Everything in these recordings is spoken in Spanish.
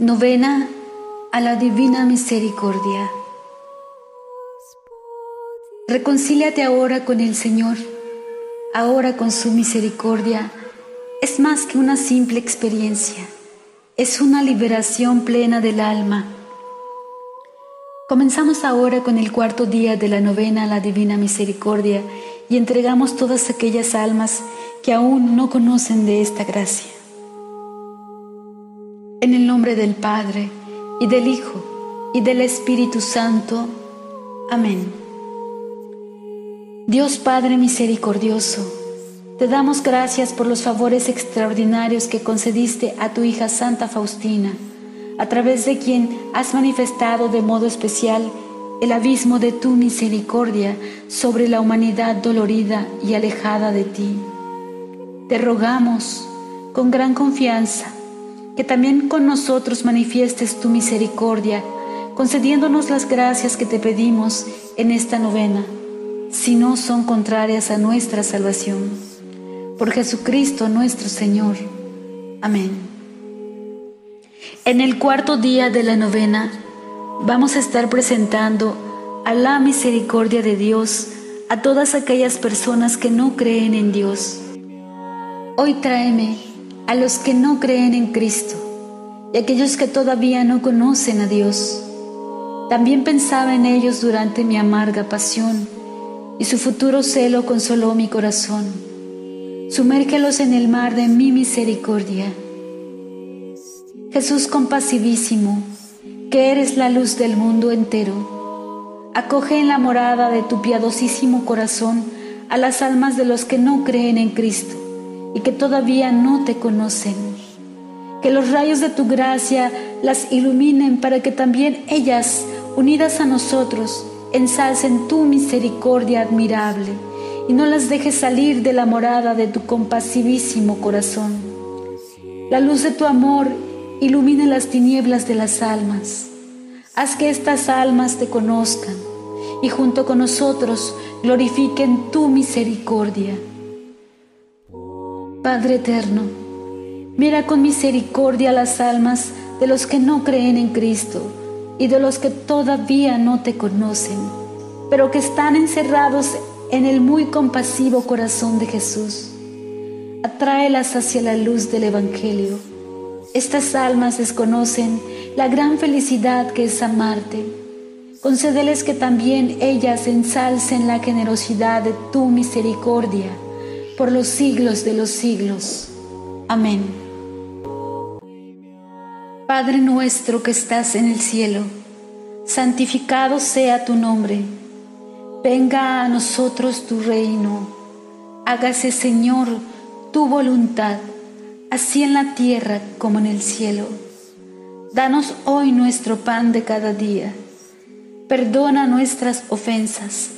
Novena a la Divina Misericordia. Reconcíliate ahora con el Señor, ahora con su misericordia. Es más que una simple experiencia, es una liberación plena del alma. Comenzamos ahora con el cuarto día de la novena a la Divina Misericordia y entregamos todas aquellas almas que aún no conocen de esta gracia. En el nombre del Padre, y del Hijo, y del Espíritu Santo. Amén. Dios Padre misericordioso, te damos gracias por los favores extraordinarios que concediste a tu hija Santa Faustina, a través de quien has manifestado de modo especial el abismo de tu misericordia sobre la humanidad dolorida y alejada de ti. Te rogamos con gran confianza que también con nosotros manifiestes tu misericordia, concediéndonos las gracias que te pedimos en esta novena, si no son contrarias a nuestra salvación. Por Jesucristo nuestro Señor. Amén. En el cuarto día de la novena vamos a estar presentando a la misericordia de Dios a todas aquellas personas que no creen en Dios. Hoy tráeme a los que no creen en Cristo y aquellos que todavía no conocen a Dios. También pensaba en ellos durante mi amarga pasión y su futuro celo consoló mi corazón. Sumérgelos en el mar de mi misericordia. Jesús compasivísimo, que eres la luz del mundo entero, acoge en la morada de tu piadosísimo corazón a las almas de los que no creen en Cristo y que todavía no te conocen. Que los rayos de tu gracia las iluminen para que también ellas, unidas a nosotros, ensalcen tu misericordia admirable y no las dejes salir de la morada de tu compasivísimo corazón. La luz de tu amor ilumine las tinieblas de las almas. Haz que estas almas te conozcan y junto con nosotros glorifiquen tu misericordia. Padre eterno, mira con misericordia las almas de los que no creen en Cristo y de los que todavía no te conocen, pero que están encerrados en el muy compasivo corazón de Jesús. Atráelas hacia la luz del Evangelio. Estas almas desconocen la gran felicidad que es amarte. Concédeles que también ellas ensalcen la generosidad de tu misericordia por los siglos de los siglos. Amén. Padre nuestro que estás en el cielo, santificado sea tu nombre. Venga a nosotros tu reino. Hágase, Señor, tu voluntad, así en la tierra como en el cielo. Danos hoy nuestro pan de cada día. Perdona nuestras ofensas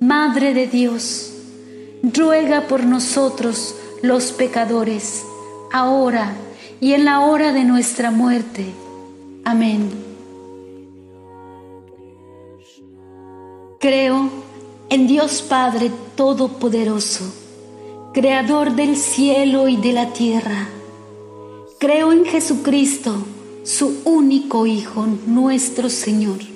Madre de Dios, ruega por nosotros los pecadores, ahora y en la hora de nuestra muerte. Amén. Creo en Dios Padre Todopoderoso, Creador del cielo y de la tierra. Creo en Jesucristo, su único Hijo, nuestro Señor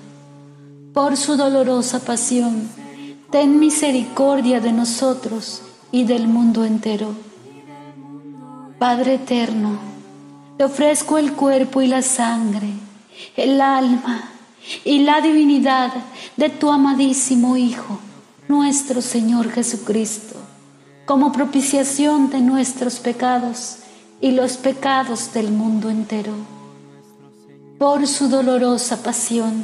Por su dolorosa pasión, ten misericordia de nosotros y del mundo entero. Padre eterno, te ofrezco el cuerpo y la sangre, el alma y la divinidad de tu amadísimo Hijo, nuestro Señor Jesucristo, como propiciación de nuestros pecados y los pecados del mundo entero. Por su dolorosa pasión,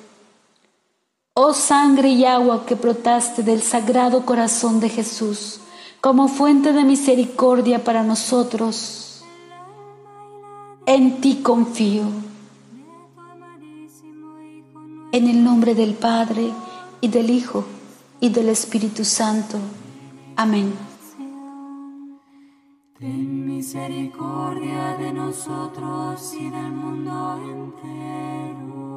Oh sangre y agua que brotaste del sagrado corazón de Jesús, como fuente de misericordia para nosotros, en ti confío. En el nombre del Padre, y del Hijo y del Espíritu Santo. Amén. Ten misericordia de nosotros y del mundo entero.